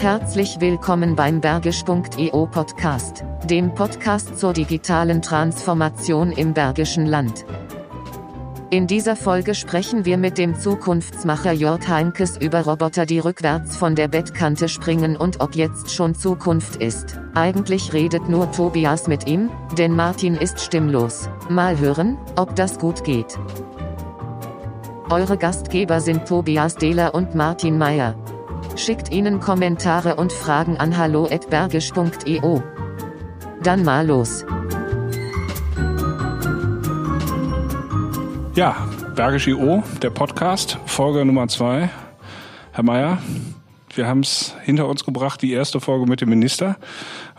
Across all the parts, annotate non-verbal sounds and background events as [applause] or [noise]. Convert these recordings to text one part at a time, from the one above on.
Herzlich willkommen beim Bergisch.eu Podcast, dem Podcast zur digitalen Transformation im Bergischen Land. In dieser Folge sprechen wir mit dem Zukunftsmacher Jörg Heinkes über Roboter, die rückwärts von der Bettkante springen und ob jetzt schon Zukunft ist. Eigentlich redet nur Tobias mit ihm, denn Martin ist stimmlos. Mal hören, ob das gut geht. Eure Gastgeber sind Tobias Dehler und Martin Meyer. Schickt ihnen Kommentare und Fragen an hallo@bergisch.eu. Dann mal los. Ja, Bergisch IO, der Podcast, Folge Nummer zwei. Herr Mayer, wir haben es hinter uns gebracht, die erste Folge mit dem Minister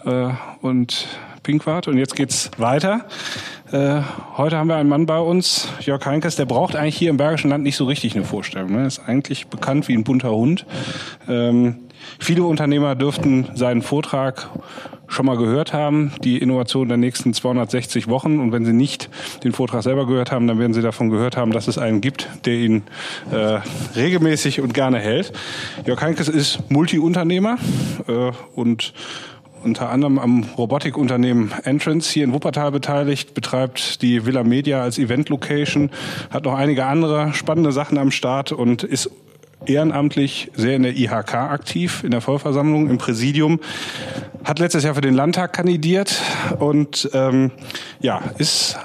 äh, und Pinkwart. Und jetzt geht's weiter. Äh, heute haben wir einen Mann bei uns, Jörg Heinkes, der braucht eigentlich hier im Bergischen Land nicht so richtig eine Vorstellung. Ne? Ist eigentlich bekannt wie ein bunter Hund. Ähm, viele Unternehmer dürften seinen Vortrag schon mal gehört haben, die Innovation der nächsten 260 Wochen. Und wenn Sie nicht den Vortrag selber gehört haben, dann werden Sie davon gehört haben, dass es einen gibt, der ihn äh, regelmäßig und gerne hält. Jörg Heinkes ist Multiunternehmer äh, und unter anderem am Robotikunternehmen Entrance hier in Wuppertal beteiligt, betreibt die Villa Media als Event-Location, hat noch einige andere spannende Sachen am Start und ist ehrenamtlich sehr in der IHK aktiv, in der Vollversammlung, im Präsidium, hat letztes Jahr für den Landtag kandidiert und ähm, ja, ist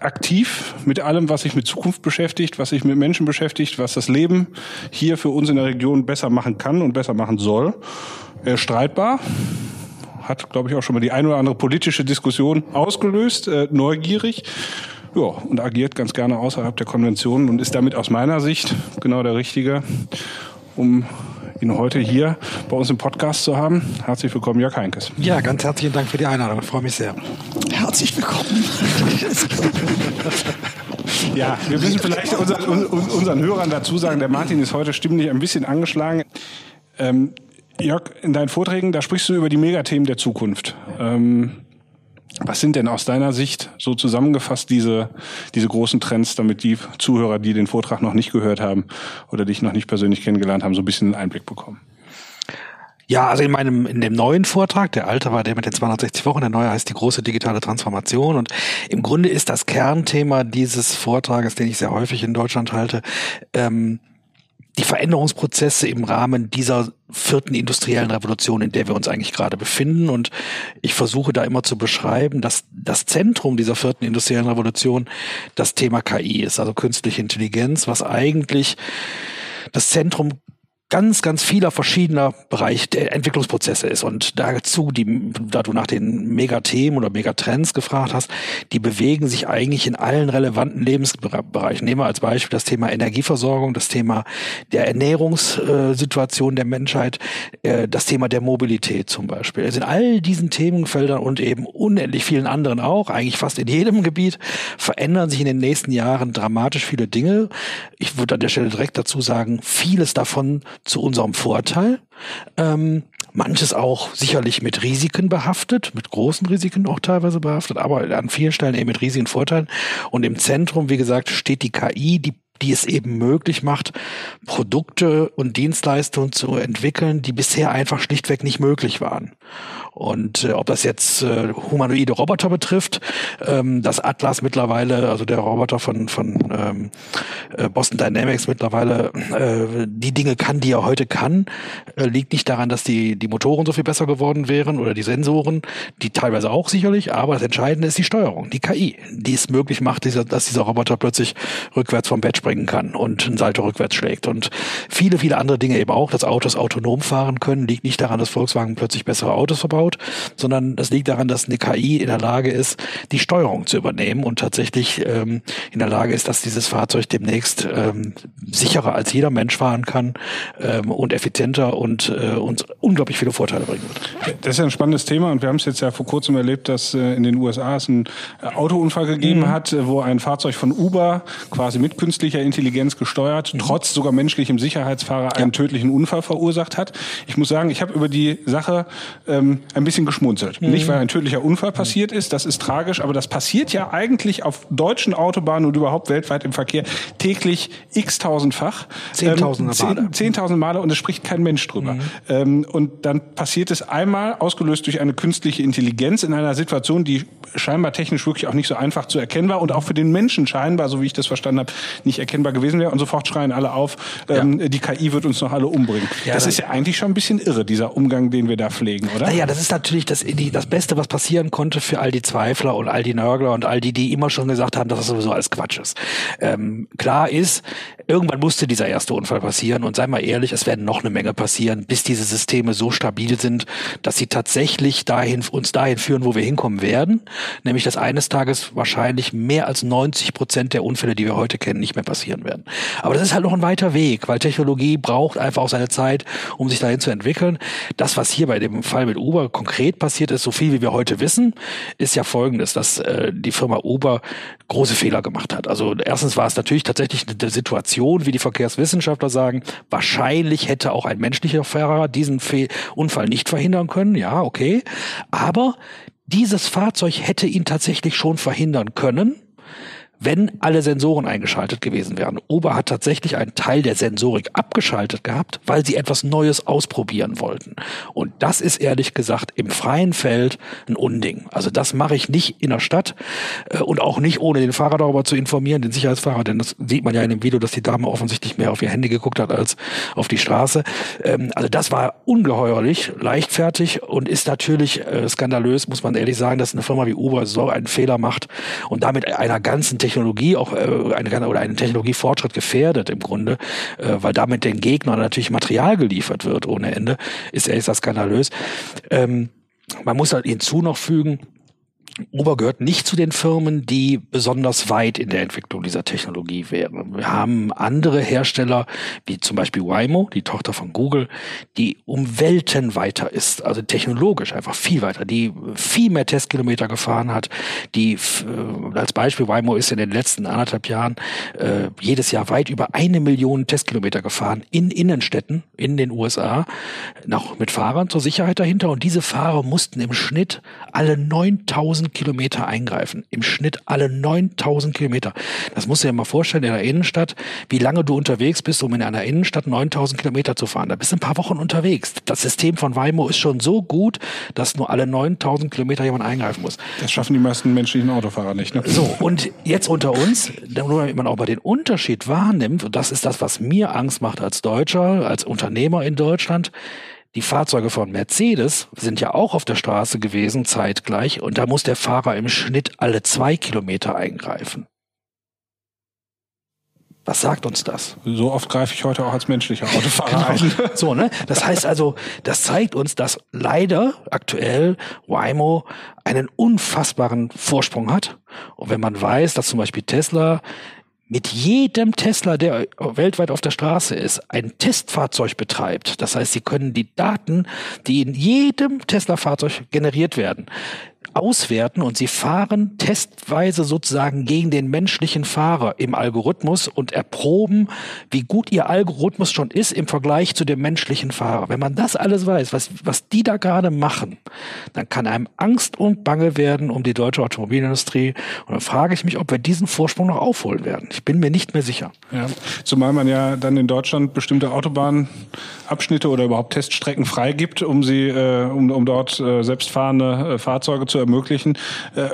aktiv mit allem, was sich mit Zukunft beschäftigt, was sich mit Menschen beschäftigt, was das Leben hier für uns in der Region besser machen kann und besser machen soll. Er ist streitbar, hat, glaube ich, auch schon mal die ein oder andere politische Diskussion ausgelöst, äh, neugierig ja, und agiert ganz gerne außerhalb der Konventionen und ist damit aus meiner Sicht genau der Richtige, um ihn heute hier bei uns im Podcast zu haben. Herzlich willkommen, Jörg Heinkes. Ja, ganz herzlichen Dank für die Einladung. Ich freue mich sehr. Herzlich willkommen. [laughs] ja, wir müssen vielleicht unseren, unseren Hörern dazu sagen, der Martin ist heute stimmlich ein bisschen angeschlagen. Ähm, Jörg, in deinen Vorträgen, da sprichst du über die Megathemen der Zukunft. Ähm, was sind denn aus deiner Sicht so zusammengefasst diese, diese großen Trends, damit die Zuhörer, die den Vortrag noch nicht gehört haben oder dich noch nicht persönlich kennengelernt haben, so ein bisschen einen Einblick bekommen? Ja, also in meinem, in dem neuen Vortrag, der alte war der mit den 260 Wochen, der neue heißt die große digitale Transformation und im Grunde ist das Kernthema dieses Vortrages, den ich sehr häufig in Deutschland halte, ähm, die Veränderungsprozesse im Rahmen dieser vierten industriellen Revolution, in der wir uns eigentlich gerade befinden. Und ich versuche da immer zu beschreiben, dass das Zentrum dieser vierten industriellen Revolution das Thema KI ist, also künstliche Intelligenz, was eigentlich das Zentrum ganz, ganz vieler verschiedener Bereich der Entwicklungsprozesse ist. Und dazu, die, da du nach den Megathemen oder Megatrends gefragt hast, die bewegen sich eigentlich in allen relevanten Lebensbereichen. Nehmen wir als Beispiel das Thema Energieversorgung, das Thema der Ernährungssituation der Menschheit, äh, das Thema der Mobilität zum Beispiel. Also in all diesen Themenfeldern und eben unendlich vielen anderen auch, eigentlich fast in jedem [laughs] Gebiet, verändern sich in den nächsten Jahren dramatisch viele Dinge. Ich würde an der Stelle direkt dazu sagen, vieles davon zu unserem Vorteil. Ähm, manches auch sicherlich mit Risiken behaftet, mit großen Risiken auch teilweise behaftet, aber an vielen Stellen eben mit riesigen Vorteilen. Und im Zentrum, wie gesagt, steht die KI, die die es eben möglich macht, Produkte und Dienstleistungen zu entwickeln, die bisher einfach schlichtweg nicht möglich waren. Und äh, ob das jetzt äh, humanoide Roboter betrifft, ähm, das Atlas mittlerweile, also der Roboter von, von ähm, äh, Boston Dynamics mittlerweile äh, die Dinge kann, die er heute kann, äh, liegt nicht daran, dass die, die Motoren so viel besser geworden wären oder die Sensoren, die teilweise auch sicherlich, aber das Entscheidende ist die Steuerung, die KI, die es möglich macht, dieser, dass dieser Roboter plötzlich rückwärts vom Bett springen kann und ein Salto rückwärts schlägt. Und viele, viele andere Dinge eben auch, dass Autos autonom fahren können, liegt nicht daran, dass Volkswagen plötzlich bessere Autos verbaut, sondern das liegt daran, dass eine KI in der Lage ist, die Steuerung zu übernehmen und tatsächlich ähm, in der Lage ist, dass dieses Fahrzeug demnächst ähm, sicherer als jeder Mensch fahren kann ähm, und effizienter und äh, uns unglaublich viele Vorteile bringen wird. Das ist ja ein spannendes Thema und wir haben es jetzt ja vor kurzem erlebt, dass äh, in den USA es einen Autounfall gegeben mhm. hat, wo ein Fahrzeug von Uber quasi mit künstlicher künstlicher Intelligenz gesteuert, mhm. trotz sogar menschlichem Sicherheitsfahrer einen tödlichen Unfall verursacht hat. Ich muss sagen, ich habe über die Sache ähm, ein bisschen geschmunzelt. Mhm. Nicht, weil ein tödlicher Unfall passiert ist, das ist tragisch, aber das passiert ja eigentlich auf deutschen Autobahnen und überhaupt weltweit im Verkehr täglich x-tausendfach. Zehntausende ähm, Male. Zehntausend Male und es spricht kein Mensch drüber. Mhm. Ähm, und dann passiert es einmal, ausgelöst durch eine künstliche Intelligenz in einer Situation, die scheinbar technisch wirklich auch nicht so einfach zu erkennen war und auch für den Menschen scheinbar, so wie ich das verstanden habe, nicht erkennbar gewesen wäre. Und sofort schreien alle auf, ähm, ja. die KI wird uns noch alle umbringen. Ja, das ist ja eigentlich schon ein bisschen irre, dieser Umgang, den wir da pflegen, oder? Naja, das ist natürlich das, die, das Beste, was passieren konnte für all die Zweifler und all die Nörgler und all die, die immer schon gesagt haben, dass das sowieso alles Quatsch ist. Ähm, klar ist, irgendwann musste dieser erste Unfall passieren und sei mal ehrlich, es werden noch eine Menge passieren, bis diese Systeme so stabil sind, dass sie tatsächlich dahin, uns dahin führen, wo wir hinkommen werden. Nämlich, dass eines Tages wahrscheinlich mehr als 90 Prozent der Unfälle, die wir heute kennen, nicht mehr passieren werden. Aber das ist halt noch ein weiter Weg, weil Technologie braucht einfach auch seine Zeit, um sich dahin zu entwickeln. Das, was hier bei dem Fall mit Uber konkret passiert ist, so viel wie wir heute wissen, ist ja folgendes, dass äh, die Firma Uber große Fehler gemacht hat. Also erstens war es natürlich tatsächlich eine Situation, wie die Verkehrswissenschaftler sagen, wahrscheinlich hätte auch ein menschlicher Fahrer diesen Fe Unfall nicht verhindern können. Ja, okay. Aber dieses Fahrzeug hätte ihn tatsächlich schon verhindern können wenn alle Sensoren eingeschaltet gewesen wären. Uber hat tatsächlich einen Teil der Sensorik abgeschaltet gehabt, weil sie etwas Neues ausprobieren wollten. Und das ist ehrlich gesagt im freien Feld ein Unding. Also das mache ich nicht in der Stadt äh, und auch nicht ohne den Fahrer darüber zu informieren, den Sicherheitsfahrer, denn das sieht man ja in dem Video, dass die Dame offensichtlich mehr auf ihr Handy geguckt hat als auf die Straße. Ähm, also das war ungeheuerlich, leichtfertig und ist natürlich äh, skandalös, muss man ehrlich sagen, dass eine Firma wie Uber so einen Fehler macht und damit einer ganzen Technologie Technologie auch äh, eine, oder einen Technologiefortschritt gefährdet im Grunde, äh, weil damit den Gegnern natürlich Material geliefert wird ohne Ende, ist ehrlich gesagt skandalös. Ähm, man muss halt hinzu noch fügen, Uber gehört nicht zu den Firmen, die besonders weit in der Entwicklung dieser Technologie wären. Wir haben andere Hersteller, wie zum Beispiel Waymo, die Tochter von Google, die um Welten weiter ist, also technologisch einfach viel weiter, die viel mehr Testkilometer gefahren hat, die äh, als Beispiel Waymo ist in den letzten anderthalb Jahren äh, jedes Jahr weit über eine Million Testkilometer gefahren in Innenstädten in den USA, noch mit Fahrern zur Sicherheit dahinter und diese Fahrer mussten im Schnitt alle 9000 9000 Kilometer eingreifen. Im Schnitt alle 9000 Kilometer. Das musst du dir mal vorstellen in der Innenstadt, wie lange du unterwegs bist, um in einer Innenstadt 9000 Kilometer zu fahren. Da bist du ein paar Wochen unterwegs. Das System von Waymo ist schon so gut, dass nur alle 9000 Kilometer jemand eingreifen muss. Das schaffen die meisten menschlichen Autofahrer nicht. Ne? So, und jetzt unter uns, damit man auch mal den Unterschied wahrnimmt, und das ist das, was mir Angst macht als Deutscher, als Unternehmer in Deutschland, die Fahrzeuge von Mercedes sind ja auch auf der Straße gewesen, zeitgleich, und da muss der Fahrer im Schnitt alle zwei Kilometer eingreifen. Was sagt uns das? So oft greife ich heute auch als menschlicher Autofahrer genau. ein. [laughs] So, ne? Das heißt also, das zeigt uns, dass leider aktuell Waymo einen unfassbaren Vorsprung hat. Und wenn man weiß, dass zum Beispiel Tesla mit jedem Tesla, der weltweit auf der Straße ist, ein Testfahrzeug betreibt. Das heißt, Sie können die Daten, die in jedem Tesla-Fahrzeug generiert werden, auswerten und sie fahren testweise sozusagen gegen den menschlichen Fahrer im Algorithmus und erproben, wie gut ihr Algorithmus schon ist im Vergleich zu dem menschlichen Fahrer. Wenn man das alles weiß, was, was die da gerade machen, dann kann einem Angst und Bange werden um die deutsche Automobilindustrie. Und dann frage ich mich, ob wir diesen Vorsprung noch aufholen werden. Ich bin mir nicht mehr sicher. Ja, zumal man ja dann in Deutschland bestimmte Autobahnabschnitte oder überhaupt Teststrecken freigibt, um sie, äh, um, um dort äh, selbstfahrende äh, Fahrzeuge zu ermöglichen. Äh,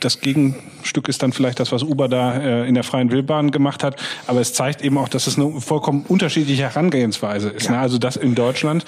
das Gegenstück ist dann vielleicht das, was Uber da äh, in der freien Wildbahn gemacht hat. Aber es zeigt eben auch, dass es eine vollkommen unterschiedliche Herangehensweise ist. Ja. Also dass in Deutschland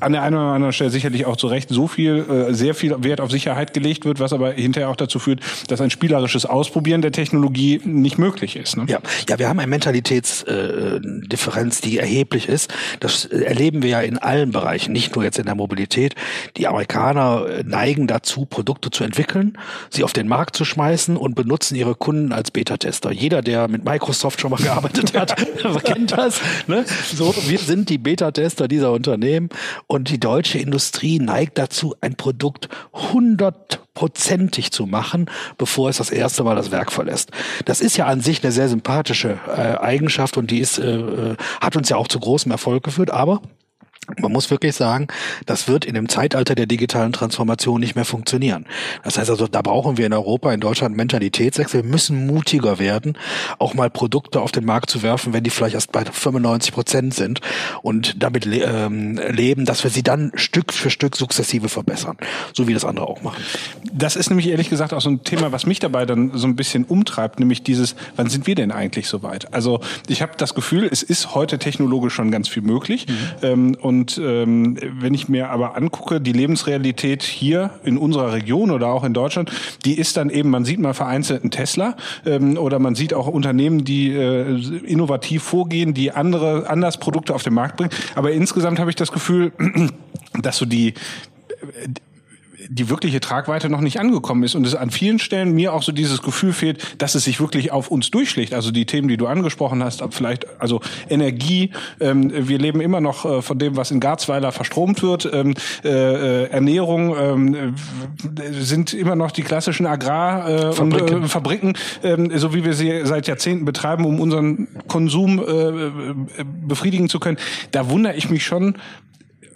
an der einen oder anderen Stelle sicherlich auch zu Recht so viel, äh, sehr viel Wert auf Sicherheit gelegt wird, was aber hinterher auch dazu führt, dass ein spielerisches Ausprobieren der Technologie nicht möglich ist. Ne? Ja, ja, wir haben eine Mentalitätsdifferenz, äh, die erheblich ist. Das erleben wir ja in allen Bereichen, nicht nur jetzt in der Mobilität. Die Amerikaner äh, neigen dazu, Produkte zu entwickeln, sie auf den Markt zu schmeißen und benutzen ihre Kunden als Beta-Tester. Jeder, der mit Microsoft schon mal gearbeitet hat, [laughs] kennt das. Ne? So, wir sind die Beta-Tester dieser Unternehmen Und die deutsche Industrie neigt dazu, ein Produkt 100 prozentig zu machen, bevor es das erste Mal das Werk verlässt. Das ist ja an sich eine sehr sympathische äh, Eigenschaft und die ist, äh, äh hat uns ja auch zu großem Erfolg geführt, aber man muss wirklich sagen, das wird in dem Zeitalter der digitalen Transformation nicht mehr funktionieren. Das heißt also, da brauchen wir in Europa, in Deutschland Mentalitätswechsel. Wir müssen mutiger werden, auch mal Produkte auf den Markt zu werfen, wenn die vielleicht erst bei 95 Prozent sind und damit le ähm, leben, dass wir sie dann Stück für Stück sukzessive verbessern, so wie das andere auch machen. Das ist nämlich ehrlich gesagt auch so ein Thema, was mich dabei dann so ein bisschen umtreibt, nämlich dieses, wann sind wir denn eigentlich so weit? Also ich habe das Gefühl, es ist heute technologisch schon ganz viel möglich mhm. ähm, und und ähm, wenn ich mir aber angucke, die Lebensrealität hier in unserer Region oder auch in Deutschland, die ist dann eben, man sieht mal vereinzelt einen Tesla ähm, oder man sieht auch Unternehmen, die äh, innovativ vorgehen, die andere anders Produkte auf den Markt bringen. Aber insgesamt habe ich das Gefühl, [clears throat] dass so die die wirkliche Tragweite noch nicht angekommen ist und es an vielen Stellen mir auch so dieses Gefühl fehlt, dass es sich wirklich auf uns durchschlägt. Also die Themen, die du angesprochen hast, vielleicht also Energie. Ähm, wir leben immer noch äh, von dem, was in Garzweiler verstromt wird. Ähm, äh, äh Ernährung ähm, sind immer noch die klassischen Agrar äh, Fabriken, und, äh, Fabriken ähm, so wie wir sie seit Jahrzehnten betreiben, um unseren Konsum äh, befriedigen zu können. Da wundere ich mich schon,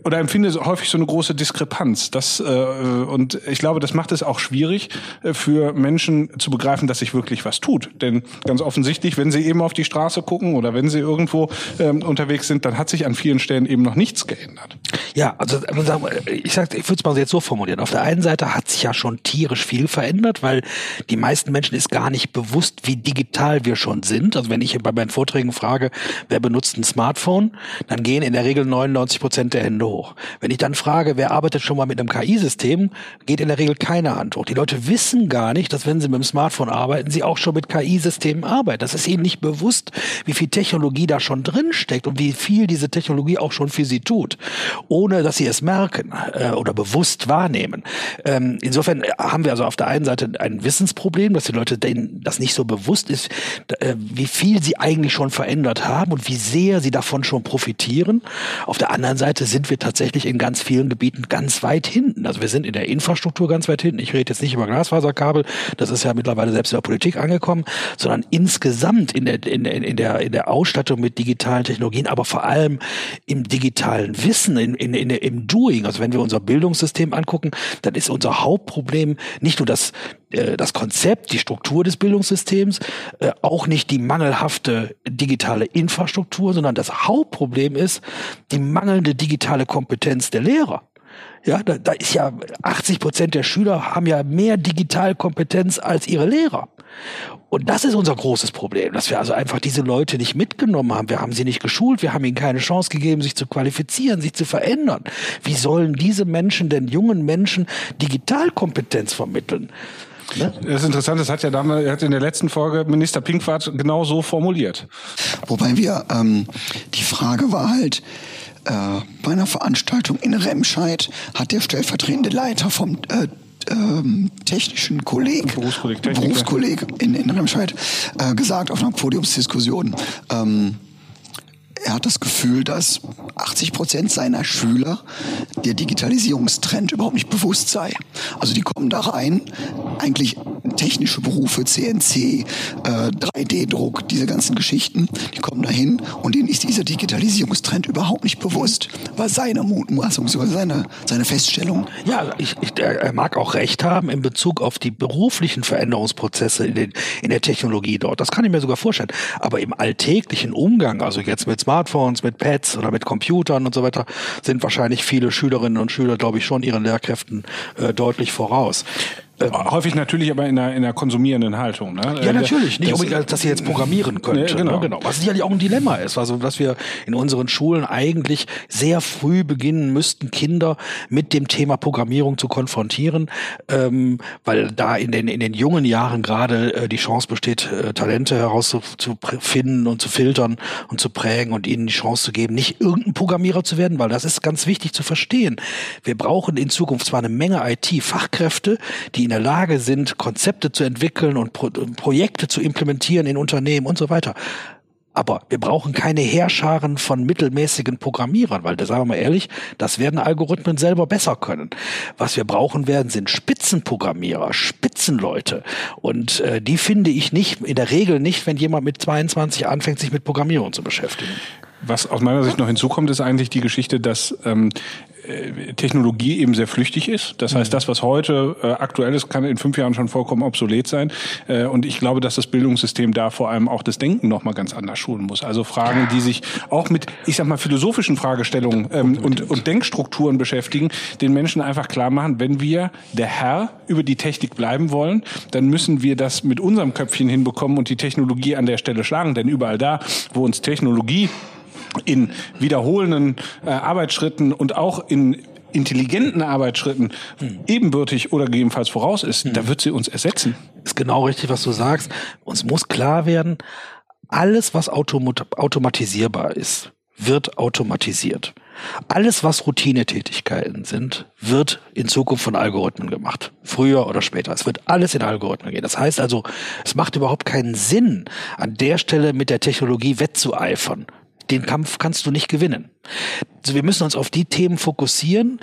oder empfinde häufig so eine große Diskrepanz. Das, äh, und ich glaube, das macht es auch schwierig äh, für Menschen zu begreifen, dass sich wirklich was tut. Denn ganz offensichtlich, wenn sie eben auf die Straße gucken oder wenn sie irgendwo ähm, unterwegs sind, dann hat sich an vielen Stellen eben noch nichts geändert. Ja, also ich sag, ich würde es mal jetzt so formulieren. Auf der einen Seite hat sich ja schon tierisch viel verändert, weil die meisten Menschen ist gar nicht bewusst, wie digital wir schon sind. Also wenn ich bei meinen Vorträgen frage, wer benutzt ein Smartphone, dann gehen in der Regel 99 Prozent der Hände hoch. Wenn ich dann frage, wer arbeitet schon mal mit einem KI-System, geht in der Regel keine hoch. Die Leute wissen gar nicht, dass wenn sie mit dem Smartphone arbeiten, sie auch schon mit KI-Systemen arbeiten. Das ist ihnen nicht bewusst, wie viel Technologie da schon drin steckt und wie viel diese Technologie auch schon für sie tut, ohne dass sie es merken äh, oder bewusst wahrnehmen. Ähm, insofern haben wir also auf der einen Seite ein Wissensproblem, dass die Leute denen das nicht so bewusst ist, äh, wie viel sie eigentlich schon verändert haben und wie sehr sie davon schon profitieren. Auf der anderen Seite sind wir tatsächlich in ganz vielen Gebieten ganz weit hinten. Also wir sind in der Infrastruktur ganz weit hinten. Ich rede jetzt nicht über Glasfaserkabel, das ist ja mittlerweile selbst in der Politik angekommen, sondern insgesamt in der, in der, in der, in der Ausstattung mit digitalen Technologien, aber vor allem im digitalen Wissen, in, in, in, im Doing. Also wenn wir unser Bildungssystem angucken, dann ist unser Hauptproblem nicht nur das, äh, das Konzept, die Struktur des Bildungssystems, äh, auch nicht die mangelhafte digitale Infrastruktur, sondern das Hauptproblem ist die mangelnde digitale Kompetenz der Lehrer. Ja, da, da ist ja 80 Prozent der Schüler haben ja mehr Digitalkompetenz als ihre Lehrer. Und das ist unser großes Problem, dass wir also einfach diese Leute nicht mitgenommen haben. Wir haben sie nicht geschult, wir haben ihnen keine Chance gegeben, sich zu qualifizieren, sich zu verändern. Wie sollen diese Menschen denn jungen Menschen Digitalkompetenz vermitteln? Ne? Das ist interessant, das hat ja damals, hat in der letzten Folge Minister Pinkwart genau so formuliert. Wobei wir, ähm, die Frage war halt, äh, bei einer Veranstaltung in Remscheid hat der stellvertretende Leiter vom äh, ähm, technischen Kolleg, Berufskolleg, Berufskolleg in, in Remscheid äh, gesagt auf einer Podiumsdiskussion, ähm, er hat das Gefühl, dass 80 Prozent seiner Schüler der Digitalisierungstrend überhaupt nicht bewusst sei. Also die kommen da rein, eigentlich technische Berufe, CNC, äh, 3D-Druck, diese ganzen Geschichten, die kommen da hin und denen ist dieser Digitalisierungstrend überhaupt nicht bewusst. War seine Mutmaßung, sogar seine, seine Feststellung. Ja, ich, ich, er mag auch recht haben in Bezug auf die beruflichen Veränderungsprozesse in, den, in der Technologie dort. Das kann ich mir sogar vorstellen. Aber im alltäglichen Umgang, also jetzt mit Smartphones, mit Pads oder mit Computern und so weiter, sind wahrscheinlich viele Schülerinnen und Schüler, glaube ich, schon ihren Lehrkräften äh, deutlich voraus. Äh, häufig natürlich aber in einer, in einer konsumierenden Haltung. Ne? Ja, natürlich. Nicht das, unbedingt, dass sie jetzt programmieren können. Ja, genau. Ne? genau. Was sicherlich auch ein Dilemma ist. Also, dass wir in unseren Schulen eigentlich sehr früh beginnen müssten, Kinder mit dem Thema Programmierung zu konfrontieren, ähm, weil da in den, in den jungen Jahren gerade äh, die Chance besteht, äh, Talente herauszufinden und zu filtern und zu prägen und ihnen die Chance zu geben, nicht irgendein Programmierer zu werden, weil das ist ganz wichtig zu verstehen. Wir brauchen in Zukunft zwar eine Menge IT-Fachkräfte, die in der Lage sind, Konzepte zu entwickeln und Pro Projekte zu implementieren in Unternehmen und so weiter. Aber wir brauchen keine Heerscharen von mittelmäßigen Programmierern, weil, sagen wir mal ehrlich, das werden Algorithmen selber besser können. Was wir brauchen werden, sind Spitzenprogrammierer, Spitzenleute. Und äh, die finde ich nicht, in der Regel nicht, wenn jemand mit 22 anfängt, sich mit Programmierung zu beschäftigen. Was aus meiner Sicht noch hinzukommt, ist eigentlich die Geschichte, dass ähm, äh, Technologie eben sehr flüchtig ist. Das heißt, mhm. das, was heute äh, aktuell ist, kann in fünf Jahren schon vollkommen obsolet sein. Äh, und ich glaube, dass das Bildungssystem da vor allem auch das Denken nochmal ganz anders schulen muss. Also Fragen, die sich auch mit, ich sag mal, philosophischen Fragestellungen ähm, und, und Denkstrukturen beschäftigen, den Menschen einfach klar machen, wenn wir der Herr über die Technik bleiben wollen, dann müssen wir das mit unserem Köpfchen hinbekommen und die Technologie an der Stelle schlagen. Denn überall da, wo uns Technologie in wiederholenden äh, Arbeitsschritten und auch in intelligenten Arbeitsschritten hm. ebenbürtig oder gegebenenfalls voraus ist, hm. da wird sie uns ersetzen. Ist genau richtig, was du sagst. Uns muss klar werden, alles, was automatisierbar ist, wird automatisiert. Alles, was Routinetätigkeiten sind, wird in Zukunft von Algorithmen gemacht. Früher oder später. Es wird alles in Algorithmen gehen. Das heißt also, es macht überhaupt keinen Sinn, an der Stelle mit der Technologie wettzueifern den Kampf kannst du nicht gewinnen. Also wir müssen uns auf die Themen fokussieren,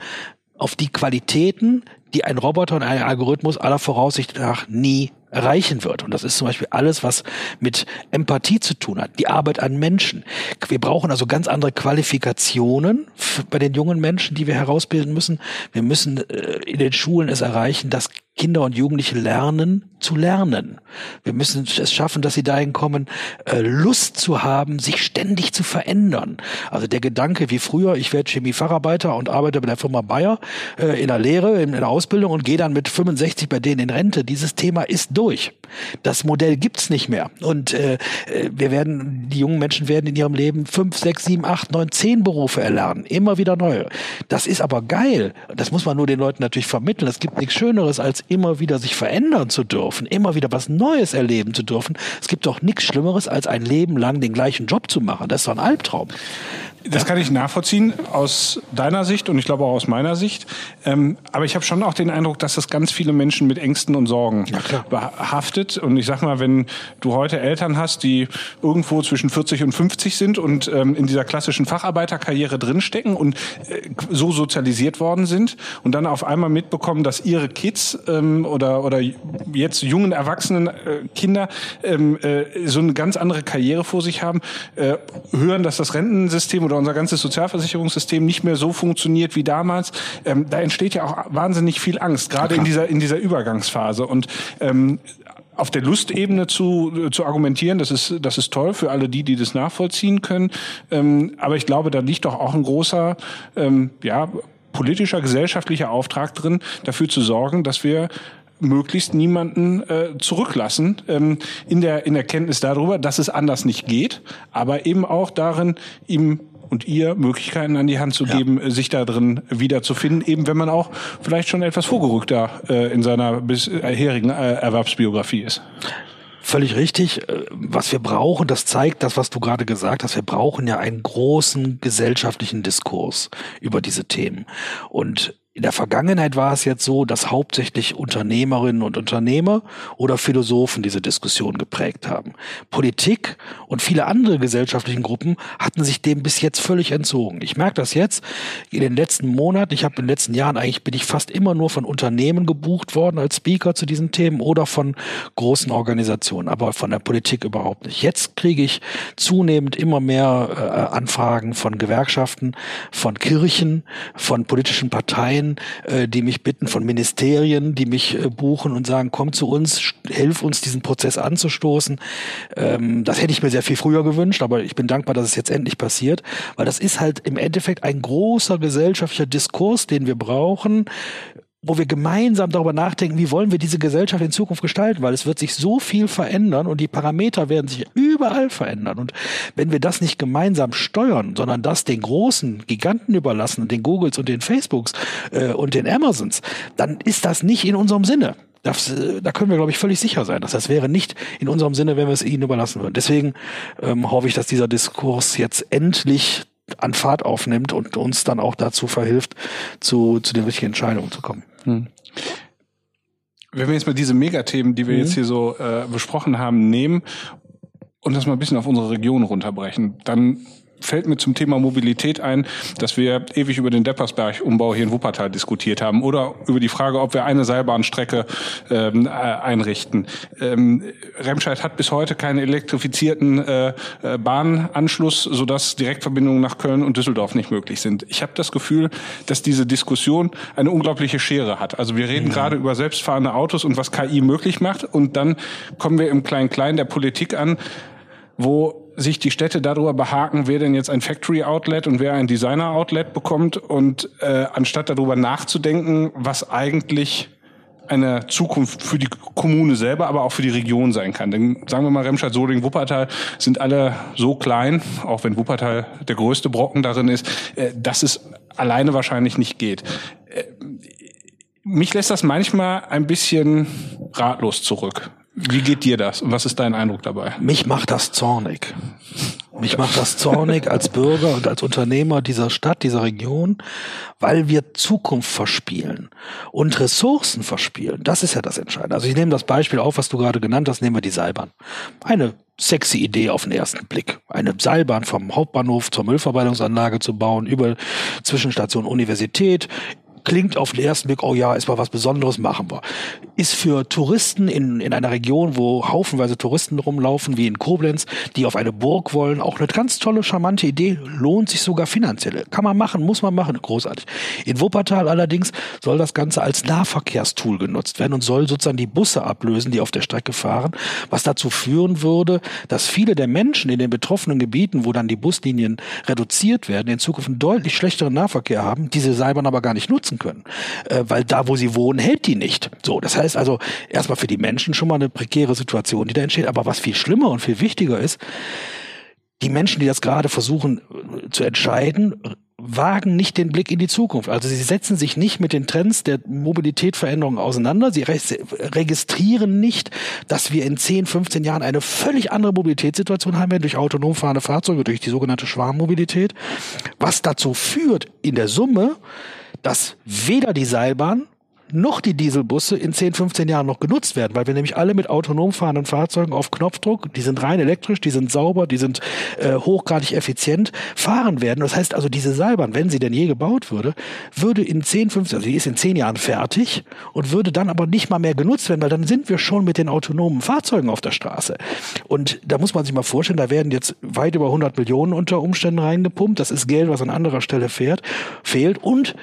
auf die Qualitäten, die ein Roboter und ein Algorithmus aller Voraussicht nach nie erreichen wird. Und das ist zum Beispiel alles, was mit Empathie zu tun hat, die Arbeit an Menschen. Wir brauchen also ganz andere Qualifikationen bei den jungen Menschen, die wir herausbilden müssen. Wir müssen äh, in den Schulen es erreichen, dass Kinder und Jugendliche lernen zu lernen. Wir müssen es schaffen, dass sie dahin kommen, äh, Lust zu haben, sich ständig zu verändern. Also der Gedanke, wie früher, ich werde Chemiefacharbeiter und arbeite bei der Firma Bayer äh, in der Lehre, in der Ausbildung und gehe dann mit 65 bei denen in Rente. Dieses Thema ist durch. Das Modell gibt's nicht mehr. Und äh, äh, wir werden, die jungen Menschen werden in ihrem Leben fünf, sechs, sieben, acht, neun, zehn Berufe erlernen. Immer wieder neue. Das ist aber geil. Das muss man nur den Leuten natürlich vermitteln. Es gibt nichts Schöneres, als immer wieder sich verändern zu dürfen, immer wieder was Neues erleben zu dürfen. Es gibt doch nichts Schlimmeres, als ein Leben lang den gleichen Job zu machen. Das ist doch ein Albtraum. Das kann ich nachvollziehen aus deiner Sicht und ich glaube auch aus meiner Sicht. Ähm, aber ich habe schon auch den Eindruck, dass das ganz viele Menschen mit Ängsten und Sorgen ja, behaftet. Und ich sag mal, wenn du heute Eltern hast, die irgendwo zwischen 40 und 50 sind und ähm, in dieser klassischen Facharbeiterkarriere drinstecken und äh, so sozialisiert worden sind und dann auf einmal mitbekommen, dass ihre Kids ähm, oder, oder jetzt jungen erwachsenen äh, Kinder ähm, äh, so eine ganz andere Karriere vor sich haben, äh, hören, dass das Rentensystem oder unser ganzes Sozialversicherungssystem nicht mehr so funktioniert wie damals, ähm, da entsteht ja auch wahnsinnig viel Angst, gerade in dieser, in dieser Übergangsphase. Und ähm, auf der Lustebene zu, zu argumentieren, das ist, das ist toll für alle die, die das nachvollziehen können. Ähm, aber ich glaube, da liegt doch auch ein großer, ähm, ja, politischer, gesellschaftlicher Auftrag drin, dafür zu sorgen, dass wir möglichst niemanden äh, zurücklassen ähm, in der in der Kenntnis darüber, dass es anders nicht geht, aber eben auch darin, ihm und ihr Möglichkeiten an die Hand zu geben, ja. sich da drin wiederzufinden, eben wenn man auch vielleicht schon etwas vorgerückter äh, in seiner bisherigen äh, Erwerbsbiografie ist. Völlig richtig. Äh, was wir brauchen, das zeigt das, was du gerade gesagt hast. Wir brauchen ja einen großen gesellschaftlichen Diskurs über diese Themen. Und in der Vergangenheit war es jetzt so, dass hauptsächlich Unternehmerinnen und Unternehmer oder Philosophen diese Diskussion geprägt haben. Politik und viele andere gesellschaftlichen Gruppen hatten sich dem bis jetzt völlig entzogen. Ich merke das jetzt in den letzten Monaten. Ich habe in den letzten Jahren eigentlich bin ich fast immer nur von Unternehmen gebucht worden als Speaker zu diesen Themen oder von großen Organisationen, aber von der Politik überhaupt nicht. Jetzt kriege ich zunehmend immer mehr äh, Anfragen von Gewerkschaften, von Kirchen, von politischen Parteien Parteien, äh, die mich bitten, von Ministerien, die mich äh, buchen und sagen, komm zu uns, hilf uns, diesen Prozess anzustoßen. Ähm, das hätte ich mir sehr viel früher gewünscht, aber ich bin dankbar, dass es jetzt endlich passiert, weil das ist halt im Endeffekt ein großer gesellschaftlicher Diskurs, den wir brauchen, wo wir gemeinsam darüber nachdenken, wie wollen wir diese Gesellschaft in Zukunft gestalten, weil es wird sich so viel verändern und die Parameter werden sich überall verändern. Und wenn wir das nicht gemeinsam steuern, sondern das den großen Giganten überlassen, den Googles und den Facebooks äh, und den Amazons, dann ist das nicht in unserem Sinne. Das, äh, da können wir, glaube ich, völlig sicher sein. Dass das wäre nicht in unserem Sinne, wenn wir es ihnen überlassen würden. Deswegen ähm, hoffe ich, dass dieser Diskurs jetzt endlich an Fahrt aufnimmt und uns dann auch dazu verhilft, zu, zu den richtigen Entscheidungen zu kommen. Hm. Wenn wir jetzt mal diese Megathemen, die wir mhm. jetzt hier so äh, besprochen haben, nehmen und das mal ein bisschen auf unsere Region runterbrechen, dann fällt mir zum Thema Mobilität ein, dass wir ewig über den Deppersberg-Umbau hier in Wuppertal diskutiert haben oder über die Frage, ob wir eine Seilbahnstrecke ähm, äh, einrichten. Ähm, Remscheid hat bis heute keinen elektrifizierten äh, äh, Bahnanschluss, sodass Direktverbindungen nach Köln und Düsseldorf nicht möglich sind. Ich habe das Gefühl, dass diese Diskussion eine unglaubliche Schere hat. Also wir reden mhm. gerade über selbstfahrende Autos und was KI möglich macht und dann kommen wir im Klein-Klein der Politik an, wo sich die Städte darüber behaken, wer denn jetzt ein Factory Outlet und wer ein Designer Outlet bekommt und äh, anstatt darüber nachzudenken, was eigentlich eine Zukunft für die Kommune selber, aber auch für die Region sein kann. Denn sagen wir mal, Remscheid, Solingen, Wuppertal sind alle so klein, auch wenn Wuppertal der größte Brocken darin ist, äh, dass es alleine wahrscheinlich nicht geht. Äh, mich lässt das manchmal ein bisschen ratlos zurück. Wie geht dir das was ist dein Eindruck dabei? Mich macht das zornig. Mich macht das zornig als Bürger und als Unternehmer dieser Stadt, dieser Region, weil wir Zukunft verspielen und Ressourcen verspielen. Das ist ja das Entscheidende. Also ich nehme das Beispiel auf, was du gerade genannt hast, nehmen wir die Seilbahn. Eine sexy Idee auf den ersten Blick. Eine Seilbahn vom Hauptbahnhof zur Müllverwaltungsanlage zu bauen, über Zwischenstation Universität, klingt auf den ersten Blick, oh ja, ist mal was Besonderes, machen wir. Ist für Touristen in, in einer Region, wo haufenweise Touristen rumlaufen, wie in Koblenz, die auf eine Burg wollen, auch eine ganz tolle, charmante Idee, lohnt sich sogar finanziell. Kann man machen, muss man machen, großartig. In Wuppertal allerdings soll das Ganze als Nahverkehrstool genutzt werden und soll sozusagen die Busse ablösen, die auf der Strecke fahren, was dazu führen würde, dass viele der Menschen in den betroffenen Gebieten, wo dann die Buslinien reduziert werden, in Zukunft einen deutlich schlechteren Nahverkehr haben, diese Seilbahn aber gar nicht nutzen nutzen können. Äh, weil da, wo sie wohnen, hält die nicht. So, das heißt also erstmal für die Menschen schon mal eine prekäre Situation, die da entsteht. Aber was viel schlimmer und viel wichtiger ist, die Menschen, die das gerade versuchen äh, zu entscheiden, wagen nicht den Blick in die Zukunft. Also sie setzen sich nicht mit den Trends der Mobilitätsveränderungen auseinander. Sie registrieren nicht, dass wir in 10, 15 Jahren eine völlig andere Mobilitätssituation haben werden durch autonom fahrende Fahrzeuge, durch die sogenannte Schwarmmobilität, was dazu führt in der Summe, dass weder die Seilbahn noch die Dieselbusse in 10, 15 Jahren noch genutzt werden, weil wir nämlich alle mit autonom fahrenden Fahrzeugen auf Knopfdruck, die sind rein elektrisch, die sind sauber, die sind äh, hochgradig effizient, fahren werden. Das heißt also, diese Seilbahn, wenn sie denn je gebaut würde, würde in 10, 15, also die ist in 10 Jahren fertig und würde dann aber nicht mal mehr genutzt werden, weil dann sind wir schon mit den autonomen Fahrzeugen auf der Straße. Und da muss man sich mal vorstellen, da werden jetzt weit über 100 Millionen unter Umständen reingepumpt. Das ist Geld, was an anderer Stelle fährt, fehlt und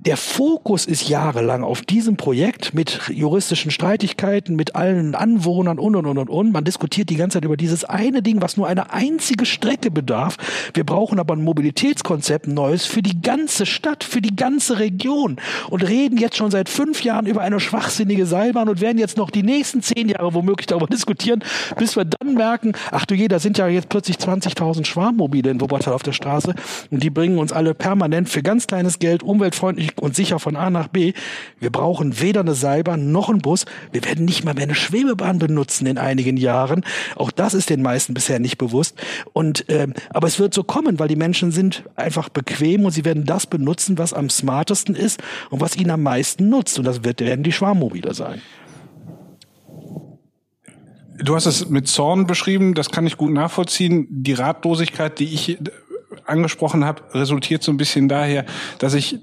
der Fokus ist jahrelang auf diesem Projekt mit juristischen Streitigkeiten, mit allen Anwohnern und und und und. Man diskutiert die ganze Zeit über dieses eine Ding, was nur eine einzige Strecke bedarf. Wir brauchen aber ein Mobilitätskonzept neues für die ganze Stadt, für die ganze Region und reden jetzt schon seit fünf Jahren über eine schwachsinnige Seilbahn und werden jetzt noch die nächsten zehn Jahre womöglich darüber [laughs] diskutieren, bis wir dann merken, ach du je, da sind ja jetzt plötzlich 20.000 Schwarmmobile in Wuppertal auf der Straße und die bringen uns alle permanent für ganz kleines Geld umweltfreundlich und sicher von A nach B. Wir brauchen weder eine Seilbahn noch einen Bus. Wir werden nicht mal mehr eine Schwebebahn benutzen in einigen Jahren. Auch das ist den meisten bisher nicht bewusst. Und ähm, aber es wird so kommen, weil die Menschen sind einfach bequem und sie werden das benutzen, was am smartesten ist und was ihnen am meisten nutzt. Und das wird, werden die Schwarmmobile sein. Du hast es mit Zorn beschrieben, das kann ich gut nachvollziehen. Die Ratlosigkeit, die ich angesprochen habe, resultiert so ein bisschen daher, dass ich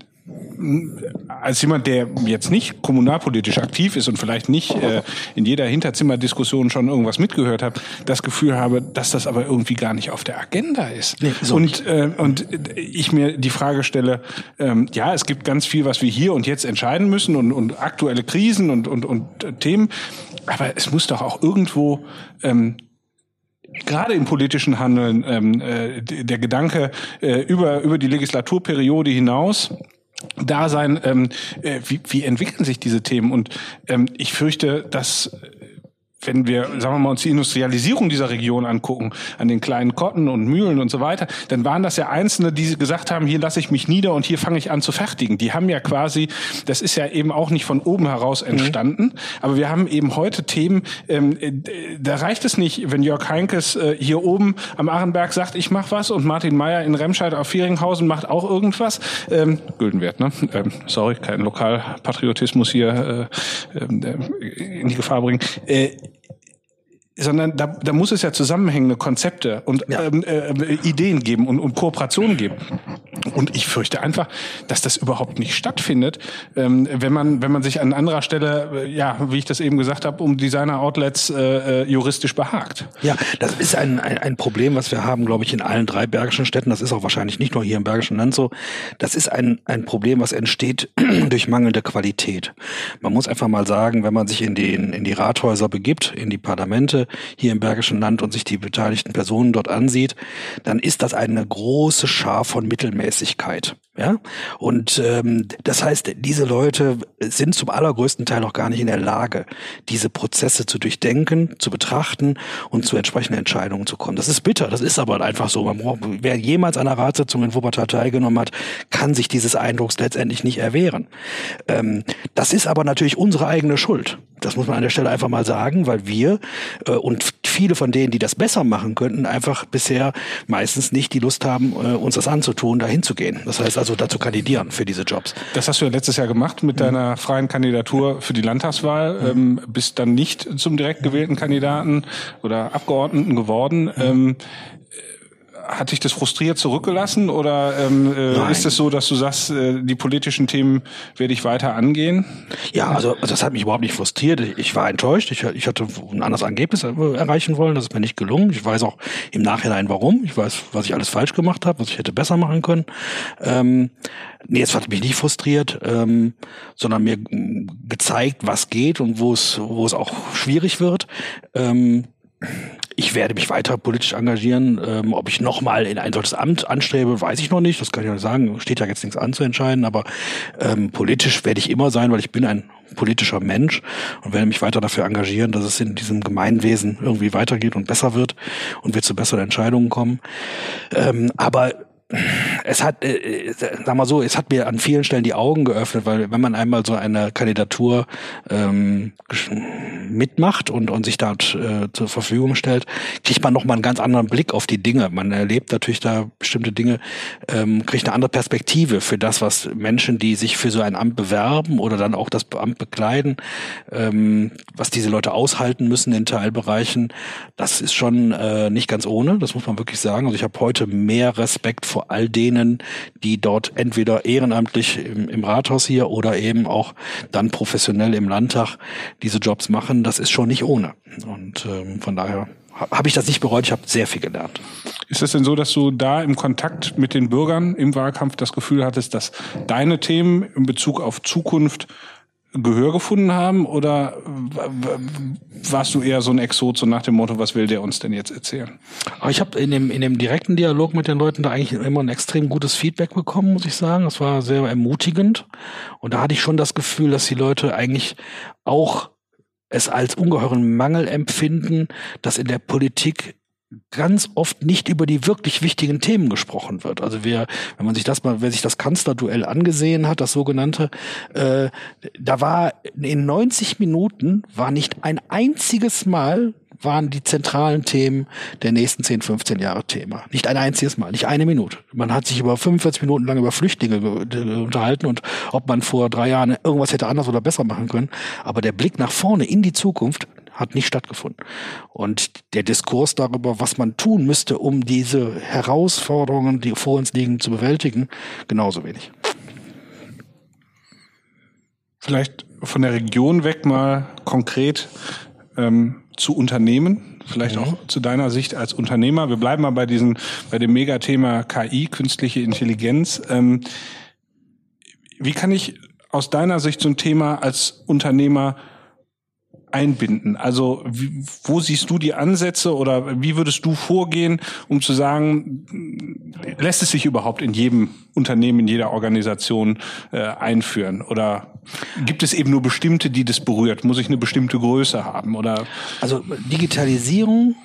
als jemand, der jetzt nicht kommunalpolitisch aktiv ist und vielleicht nicht äh, in jeder Hinterzimmerdiskussion schon irgendwas mitgehört hat, das Gefühl habe, dass das aber irgendwie gar nicht auf der Agenda ist. Nee, so und, äh, und ich mir die Frage stelle, ähm, ja, es gibt ganz viel, was wir hier und jetzt entscheiden müssen und, und aktuelle Krisen und, und, und äh, Themen, aber es muss doch auch irgendwo ähm, gerade im politischen Handeln ähm, äh, der Gedanke äh, über, über die Legislaturperiode hinaus da sein, ähm, äh, wie, wie entwickeln sich diese Themen? Und ähm, ich fürchte, dass wenn wir, sagen wir mal, uns die Industrialisierung dieser Region angucken, an den kleinen Kotten und Mühlen und so weiter, dann waren das ja Einzelne, die gesagt haben, hier lasse ich mich nieder und hier fange ich an zu fertigen. Die haben ja quasi, das ist ja eben auch nicht von oben heraus mhm. entstanden, mhm. aber wir haben eben heute Themen, ähm, äh, da reicht es nicht, wenn Jörg Heinkes äh, hier oben am Achenberg sagt, ich mache was und Martin Meyer in Remscheid auf Vieringhausen macht auch irgendwas. Ähm, Güldenwert, ne? Ähm, sorry, kein Lokalpatriotismus hier äh, ähm, äh, in die Gefahr bringen. Äh, sondern da, da muss es ja zusammenhängende Konzepte und ja. ähm, äh, Ideen geben und, und Kooperationen geben. Und ich fürchte einfach, dass das überhaupt nicht stattfindet, ähm, wenn man wenn man sich an anderer Stelle, äh, ja, wie ich das eben gesagt habe, um Designer-Outlets äh, äh, juristisch behagt. Ja, das ist ein, ein, ein Problem, was wir haben, glaube ich, in allen drei bergischen Städten. Das ist auch wahrscheinlich nicht nur hier im Bergischen Land so. Das ist ein, ein Problem, was entsteht [clears throat] durch mangelnde Qualität. Man muss einfach mal sagen, wenn man sich in, den, in die Rathäuser begibt, in die Parlamente hier im Bergischen Land und sich die beteiligten Personen dort ansieht, dann ist das eine große Schar von Mittelmäßigkeit. Ja, und ähm, das heißt, diese Leute sind zum allergrößten Teil noch gar nicht in der Lage, diese Prozesse zu durchdenken, zu betrachten und zu entsprechenden Entscheidungen zu kommen. Das ist bitter, das ist aber einfach so. Wer jemals an einer Ratssitzung in Wuppertal teilgenommen hat, kann sich dieses Eindrucks letztendlich nicht erwehren. Ähm, das ist aber natürlich unsere eigene Schuld. Das muss man an der Stelle einfach mal sagen, weil wir äh, und viele von denen, die das besser machen könnten, einfach bisher meistens nicht die Lust haben, äh, uns das anzutun, dahin zu gehen. Das heißt also, dazu kandidieren für diese Jobs. Das hast du ja letztes Jahr gemacht mit deiner mhm. freien Kandidatur für die Landtagswahl, mhm. ähm, bist dann nicht zum direkt gewählten Kandidaten oder Abgeordneten geworden. Mhm. Ähm, hat dich das frustriert zurückgelassen oder ähm, äh, ist es so, dass du sagst, äh, die politischen Themen werde ich weiter angehen? Ja, also, also das hat mich überhaupt nicht frustriert. Ich war enttäuscht. Ich, ich hatte ein anderes Ergebnis erreichen wollen. Das ist mir nicht gelungen. Ich weiß auch im Nachhinein warum. Ich weiß, was ich alles falsch gemacht habe, was ich hätte besser machen können. Ähm, nee, es hat mich nicht frustriert, ähm, sondern mir gezeigt, was geht und wo es, wo es auch schwierig wird. Ähm, ich werde mich weiter politisch engagieren. Ähm, ob ich nochmal in ein solches Amt anstrebe, weiß ich noch nicht. Das kann ich ja sagen. Steht ja jetzt nichts an zu entscheiden. Aber ähm, politisch werde ich immer sein, weil ich bin ein politischer Mensch und werde mich weiter dafür engagieren, dass es in diesem Gemeinwesen irgendwie weitergeht und besser wird und wir zu besseren Entscheidungen kommen. Ähm, aber es hat, äh, äh, sag mal so, es hat mir an vielen Stellen die Augen geöffnet, weil wenn man einmal so eine Kandidatur ähm, mitmacht und, und sich dort äh, zur Verfügung stellt, kriegt man nochmal einen ganz anderen Blick auf die Dinge. Man erlebt natürlich da bestimmte Dinge, ähm, kriegt eine andere Perspektive für das, was Menschen, die sich für so ein Amt bewerben oder dann auch das Amt bekleiden, ähm, was diese Leute aushalten müssen in Teilbereichen, das ist schon äh, nicht ganz ohne, das muss man wirklich sagen. Also ich habe heute mehr Respekt vor all denen, die dort entweder ehrenamtlich im, im Rathaus hier oder eben auch dann professionell im Landtag diese Jobs machen. Das ist schon nicht ohne. Und ähm, von daher habe ich das nicht bereut. Ich habe sehr viel gelernt. Ist es denn so, dass du da im Kontakt mit den Bürgern im Wahlkampf das Gefühl hattest, dass deine Themen in Bezug auf Zukunft Gehör gefunden haben oder warst du eher so ein Exot so nach dem Motto, was will der uns denn jetzt erzählen? Ich habe in dem in dem direkten Dialog mit den Leuten da eigentlich immer ein extrem gutes Feedback bekommen, muss ich sagen. Das war sehr ermutigend und da hatte ich schon das Gefühl, dass die Leute eigentlich auch es als ungeheuren Mangel empfinden, dass in der Politik ganz oft nicht über die wirklich wichtigen Themen gesprochen wird. Also wer, wenn man sich das mal, wer sich das Kanzlerduell angesehen hat, das sogenannte, äh, da war in 90 Minuten war nicht ein einziges Mal waren die zentralen Themen der nächsten 10, 15 Jahre Thema. Nicht ein einziges Mal, nicht eine Minute. Man hat sich über 45 Minuten lang über Flüchtlinge unterhalten und ob man vor drei Jahren irgendwas hätte anders oder besser machen können. Aber der Blick nach vorne in die Zukunft, hat nicht stattgefunden. Und der Diskurs darüber, was man tun müsste, um diese Herausforderungen, die vor uns liegen, zu bewältigen, genauso wenig. Vielleicht von der Region weg mal konkret ähm, zu Unternehmen, vielleicht mhm. auch zu deiner Sicht als Unternehmer. Wir bleiben mal bei diesem, bei dem Megathema KI, künstliche Intelligenz. Ähm, wie kann ich aus deiner Sicht so ein Thema als Unternehmer einbinden? Also wie, wo siehst du die Ansätze oder wie würdest du vorgehen, um zu sagen, lässt es sich überhaupt in jedem Unternehmen, in jeder Organisation äh, einführen? Oder gibt es eben nur bestimmte, die das berührt? Muss ich eine bestimmte Größe haben? Oder? Also Digitalisierung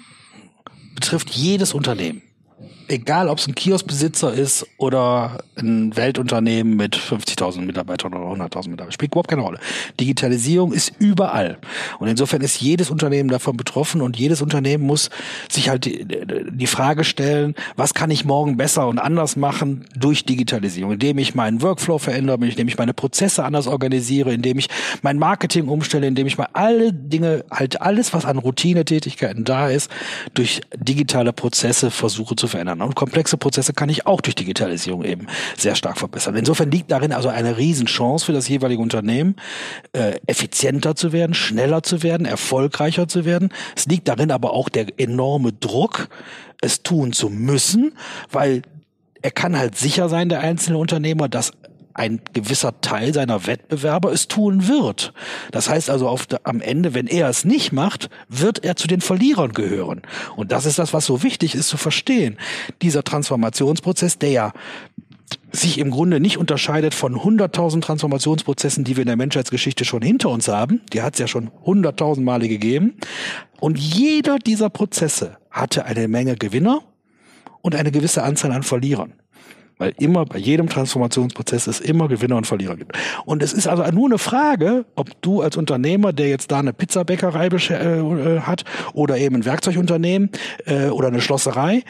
betrifft jedes Unternehmen. Egal ob es ein Kioskbesitzer ist oder ein Weltunternehmen mit 50.000 Mitarbeitern oder 100.000 Mitarbeitern, spielt überhaupt keine Rolle. Digitalisierung ist überall. Und insofern ist jedes Unternehmen davon betroffen und jedes Unternehmen muss sich halt die, die Frage stellen, was kann ich morgen besser und anders machen durch Digitalisierung, indem ich meinen Workflow verändere, indem ich meine Prozesse anders organisiere, indem ich mein Marketing umstelle, indem ich mal alle Dinge, halt alles, was an Routinetätigkeiten da ist, durch digitale Prozesse versuche zu verändern. Und komplexe Prozesse kann ich auch durch Digitalisierung eben sehr stark verbessern. Insofern liegt darin also eine Riesenchance für das jeweilige Unternehmen, äh, effizienter zu werden, schneller zu werden, erfolgreicher zu werden. Es liegt darin aber auch der enorme Druck, es tun zu müssen, weil er kann halt sicher sein, der einzelne Unternehmer, dass ein gewisser Teil seiner Wettbewerber es tun wird. Das heißt also auf am Ende, wenn er es nicht macht, wird er zu den Verlierern gehören. Und das ist das, was so wichtig ist zu verstehen. Dieser Transformationsprozess, der ja sich im Grunde nicht unterscheidet von 100.000 Transformationsprozessen, die wir in der Menschheitsgeschichte schon hinter uns haben. Die hat es ja schon 100.000 Male gegeben. Und jeder dieser Prozesse hatte eine Menge Gewinner und eine gewisse Anzahl an Verlierern. Weil immer bei jedem Transformationsprozess es immer Gewinner und Verlierer gibt. Und es ist also nur eine Frage, ob du als Unternehmer, der jetzt da eine Pizzabäckerei äh, hat oder eben ein Werkzeugunternehmen äh, oder eine Schlosserei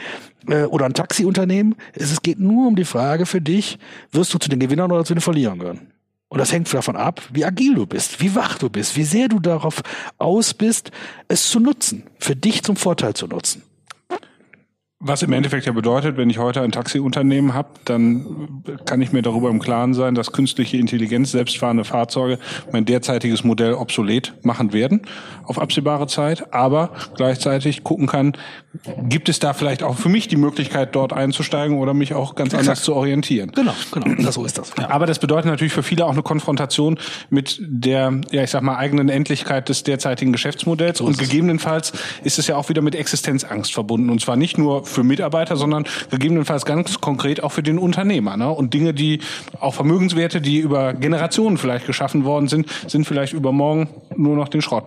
äh, oder ein Taxiunternehmen, es geht nur um die Frage für dich, wirst du zu den Gewinnern oder zu den Verlierern gehören? Und das hängt davon ab, wie agil du bist, wie wach du bist, wie sehr du darauf aus bist, es zu nutzen, für dich zum Vorteil zu nutzen. Was im Endeffekt ja bedeutet, wenn ich heute ein Taxiunternehmen habe, dann kann ich mir darüber im Klaren sein, dass künstliche Intelligenz, selbstfahrende Fahrzeuge mein derzeitiges Modell obsolet machen werden auf absehbare Zeit, aber gleichzeitig gucken kann, gibt es da vielleicht auch für mich die Möglichkeit, dort einzusteigen oder mich auch ganz Exakt. anders zu orientieren. Genau, genau, [clears throat] so ist das. Ja. Aber das bedeutet natürlich für viele auch eine Konfrontation mit der, ja ich sag mal, eigenen Endlichkeit des derzeitigen Geschäftsmodells so und gegebenenfalls ist es ja auch wieder mit Existenzangst verbunden und zwar nicht nur für Mitarbeiter, sondern gegebenenfalls ganz konkret auch für den Unternehmer. Ne? Und Dinge, die auch Vermögenswerte, die über Generationen vielleicht geschaffen worden sind, sind vielleicht übermorgen nur noch den Schrott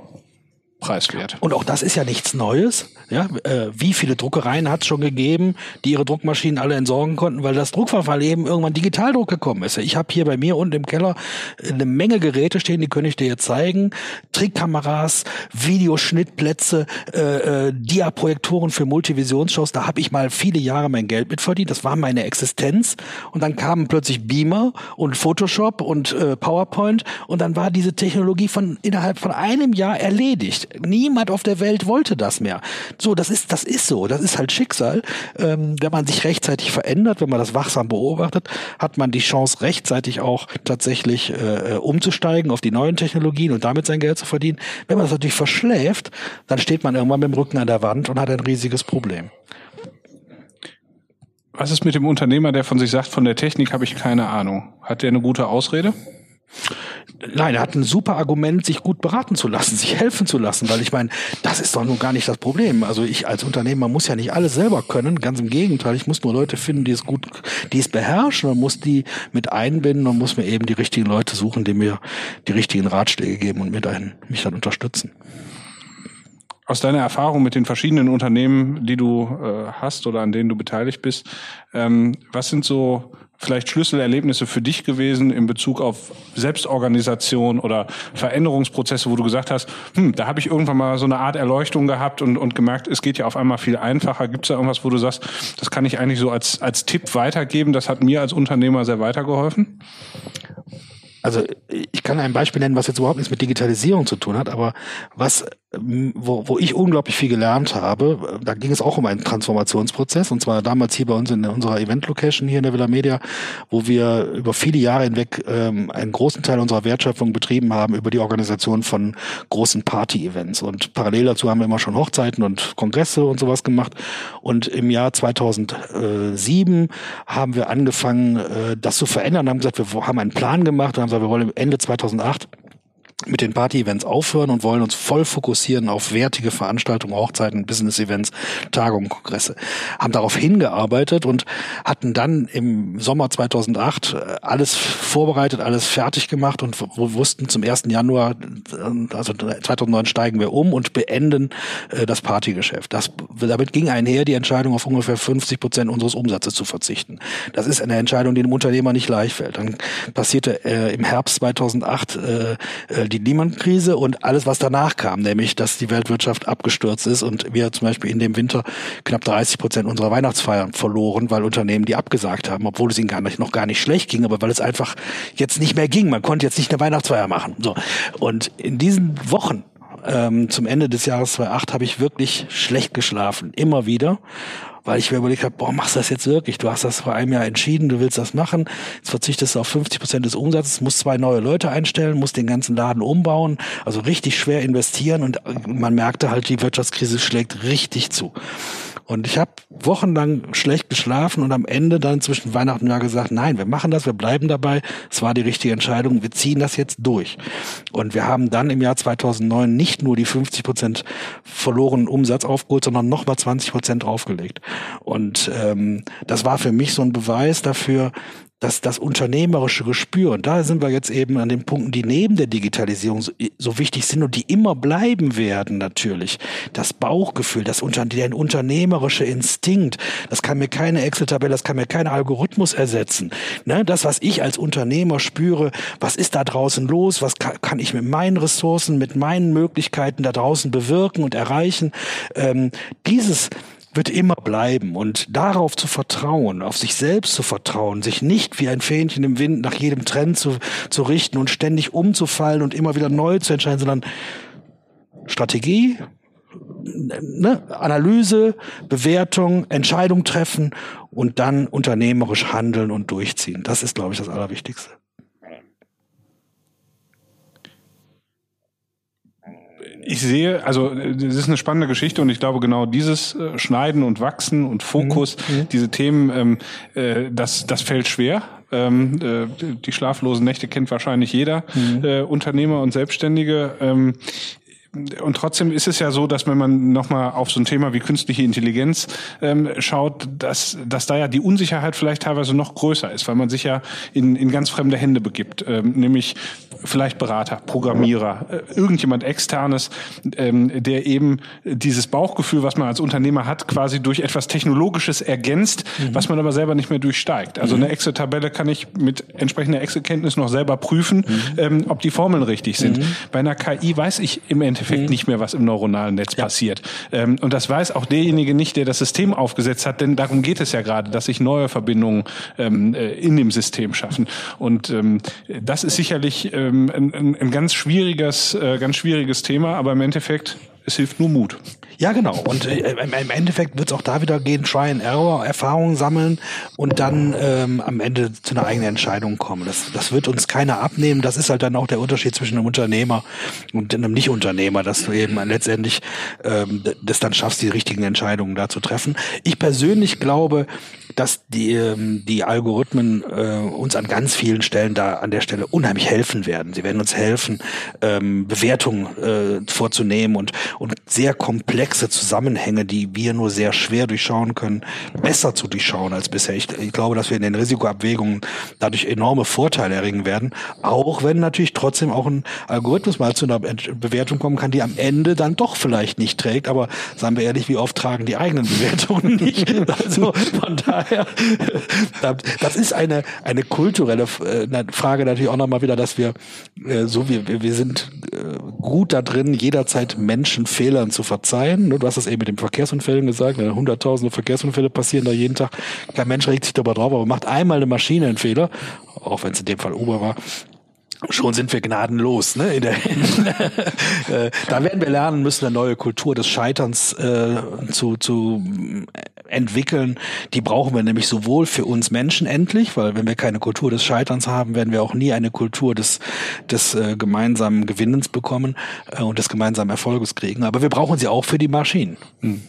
preiswert. Und auch das ist ja nichts Neues. Ja, äh, wie viele Druckereien hat es schon gegeben, die ihre Druckmaschinen alle entsorgen konnten, weil das Druckverfall eben irgendwann Digitaldruck gekommen ist. Ich habe hier bei mir unten im Keller eine Menge Geräte stehen, die könnte ich dir jetzt zeigen. Trickkameras, Videoschnittplätze, äh, äh, Diaprojektoren für Multivisionsshows. Da habe ich mal viele Jahre mein Geld mitverdient. Das war meine Existenz. Und dann kamen plötzlich Beamer und Photoshop und äh, PowerPoint und dann war diese Technologie von innerhalb von einem Jahr erledigt. Niemand auf der Welt wollte das mehr. So, das ist, das ist so. Das ist halt Schicksal. Ähm, wenn man sich rechtzeitig verändert, wenn man das wachsam beobachtet, hat man die Chance, rechtzeitig auch tatsächlich äh, umzusteigen auf die neuen Technologien und damit sein Geld zu verdienen. Wenn man das natürlich verschläft, dann steht man irgendwann mit dem Rücken an der Wand und hat ein riesiges Problem. Was ist mit dem Unternehmer, der von sich sagt, von der Technik habe ich keine Ahnung? Hat der eine gute Ausrede? Nein, er hat ein super Argument, sich gut beraten zu lassen, [laughs] sich helfen zu lassen, weil ich meine, das ist doch nun gar nicht das Problem. Also ich als Unternehmer muss ja nicht alles selber können, ganz im Gegenteil, ich muss nur Leute finden, die es gut, die es beherrschen und muss die mit einbinden und muss mir eben die richtigen Leute suchen, die mir die richtigen Ratschläge geben und mir dann, mich dann unterstützen. Aus deiner Erfahrung mit den verschiedenen Unternehmen, die du äh, hast oder an denen du beteiligt bist, ähm, was sind so vielleicht Schlüsselerlebnisse für dich gewesen in Bezug auf Selbstorganisation oder Veränderungsprozesse, wo du gesagt hast, hm, da habe ich irgendwann mal so eine Art Erleuchtung gehabt und, und gemerkt, es geht ja auf einmal viel einfacher. Gibt es da irgendwas, wo du sagst, das kann ich eigentlich so als, als Tipp weitergeben? Das hat mir als Unternehmer sehr weitergeholfen? Also ich kann ein Beispiel nennen, was jetzt überhaupt nichts mit Digitalisierung zu tun hat, aber was wo, wo ich unglaublich viel gelernt habe. Da ging es auch um einen Transformationsprozess und zwar damals hier bei uns in unserer Event-Location hier in der Villa Media, wo wir über viele Jahre hinweg ähm, einen großen Teil unserer Wertschöpfung betrieben haben über die Organisation von großen Party-Events und parallel dazu haben wir immer schon Hochzeiten und Kongresse und sowas gemacht und im Jahr 2007 haben wir angefangen, äh, das zu verändern, haben gesagt, wir haben einen Plan gemacht und haben gesagt, wir wollen Ende 2008 mit den Party-Events aufhören und wollen uns voll fokussieren auf wertige Veranstaltungen, Hochzeiten, Business-Events, Tagungen, Kongresse. Haben darauf hingearbeitet und hatten dann im Sommer 2008 äh, alles vorbereitet, alles fertig gemacht und wussten zum 1. Januar, äh, also 2009 steigen wir um und beenden äh, das Partygeschäft. Das, damit ging einher die Entscheidung, auf ungefähr 50 Prozent unseres Umsatzes zu verzichten. Das ist eine Entscheidung, die dem Unternehmer nicht leicht fällt. Dann passierte äh, im Herbst 2008 äh, die Lehman-Krise und alles, was danach kam, nämlich, dass die Weltwirtschaft abgestürzt ist und wir zum Beispiel in dem Winter knapp 30 Prozent unserer Weihnachtsfeiern verloren, weil Unternehmen die abgesagt haben, obwohl es ihnen gar nicht, noch gar nicht schlecht ging, aber weil es einfach jetzt nicht mehr ging. Man konnte jetzt nicht eine Weihnachtsfeier machen. So. Und in diesen Wochen ähm, zum Ende des Jahres 2008 habe ich wirklich schlecht geschlafen, immer wieder weil ich mir überlegt habe, boah, machst du das jetzt wirklich? Du hast das vor einem Jahr entschieden, du willst das machen. Jetzt verzichtest du auf 50 Prozent des Umsatzes, musst zwei neue Leute einstellen, musst den ganzen Laden umbauen, also richtig schwer investieren und man merkte halt, die Wirtschaftskrise schlägt richtig zu. Und ich habe wochenlang schlecht geschlafen und am Ende dann zwischen Weihnachten und Jahr gesagt, nein, wir machen das, wir bleiben dabei. Es war die richtige Entscheidung, wir ziehen das jetzt durch. Und wir haben dann im Jahr 2009 nicht nur die 50 Prozent verlorenen Umsatz aufgeholt, sondern nochmal 20 Prozent draufgelegt. Und ähm, das war für mich so ein Beweis dafür, dass das unternehmerische Gespür, und da sind wir jetzt eben an den Punkten, die neben der Digitalisierung so, so wichtig sind und die immer bleiben werden natürlich. Das Bauchgefühl, das unter, unternehmerische Instinkt, das kann mir keine Excel-Tabelle, das kann mir kein Algorithmus ersetzen. Ne? Das, was ich als Unternehmer spüre, was ist da draußen los, was kann, kann ich mit meinen Ressourcen, mit meinen Möglichkeiten da draußen bewirken und erreichen, ähm, dieses wird immer bleiben und darauf zu vertrauen, auf sich selbst zu vertrauen, sich nicht wie ein Fähnchen im Wind nach jedem Trend zu, zu richten und ständig umzufallen und immer wieder neu zu entscheiden, sondern Strategie, ne, Analyse, Bewertung, Entscheidung treffen und dann unternehmerisch handeln und durchziehen. Das ist, glaube ich, das Allerwichtigste. Ich sehe, also das ist eine spannende Geschichte und ich glaube genau dieses äh, Schneiden und Wachsen und Fokus, mhm. mhm. diese Themen, ähm, äh, das, das fällt schwer. Ähm, äh, die schlaflosen Nächte kennt wahrscheinlich jeder mhm. äh, Unternehmer und Selbstständige. Ähm, und trotzdem ist es ja so, dass wenn man nochmal auf so ein Thema wie künstliche Intelligenz ähm, schaut, dass, dass da ja die Unsicherheit vielleicht teilweise noch größer ist, weil man sich ja in, in ganz fremde Hände begibt, ähm, nämlich vielleicht Berater, Programmierer, äh, irgendjemand externes, ähm, der eben dieses Bauchgefühl, was man als Unternehmer hat, quasi durch etwas Technologisches ergänzt, mhm. was man aber selber nicht mehr durchsteigt. Also mhm. eine Excel-Tabelle kann ich mit entsprechender Excel-Kenntnis noch selber prüfen, mhm. ähm, ob die Formeln richtig sind. Mhm. Bei einer KI weiß ich im Endeffekt Endeffekt mhm. nicht mehr, was im neuronalen Netz ja. passiert. Ähm, und das weiß auch derjenige nicht, der das System aufgesetzt hat, denn darum geht es ja gerade, dass sich neue Verbindungen ähm, äh, in dem System schaffen. Und ähm, das ist sicherlich ähm, ein, ein, ganz schwieriges, äh, ganz schwieriges Thema, aber im Endeffekt es hilft nur Mut. Ja, genau. Und äh, im Endeffekt wird es auch da wieder gehen, Try and Error, Erfahrungen sammeln und dann ähm, am Ende zu einer eigenen Entscheidung kommen. Das, das wird uns keiner abnehmen. Das ist halt dann auch der Unterschied zwischen einem Unternehmer und einem Nicht-Unternehmer, dass du eben letztendlich ähm, das dann schaffst, die richtigen Entscheidungen da zu treffen. Ich persönlich glaube, dass die, ähm, die Algorithmen äh, uns an ganz vielen Stellen da an der Stelle unheimlich helfen werden. Sie werden uns helfen, ähm, Bewertungen äh, vorzunehmen und, und sehr komplexe Zusammenhänge, die wir nur sehr schwer durchschauen können, besser zu durchschauen als bisher. Ich, ich glaube, dass wir in den Risikoabwägungen dadurch enorme Vorteile erringen werden, auch wenn natürlich trotzdem auch ein Algorithmus mal zu einer Bewertung kommen kann, die am Ende dann doch vielleicht nicht trägt. Aber sagen wir ehrlich, wie oft tragen die eigenen Bewertungen [laughs] nicht? Also von daher [laughs] das ist eine, eine kulturelle äh, Frage natürlich auch nochmal wieder, dass wir, äh, so wie wir, wir sind äh, gut da drin, jederzeit Menschen Fehlern zu verzeihen. Du hast das eben mit den Verkehrsunfällen gesagt, hunderttausende Verkehrsunfälle passieren da jeden Tag. Kein Mensch regt sich darüber drauf, aber macht einmal eine Maschine einen Fehler, auch wenn es in dem Fall Uber war, schon sind wir gnadenlos. Ne? Der, [laughs] äh, da werden wir lernen müssen, eine neue Kultur des Scheiterns äh, zu, zu entwickeln. Die brauchen wir nämlich sowohl für uns Menschen endlich, weil wenn wir keine Kultur des Scheiterns haben, werden wir auch nie eine Kultur des, des äh, gemeinsamen Gewinnens bekommen äh, und des gemeinsamen Erfolges kriegen. Aber wir brauchen sie auch für die Maschinen. Hm.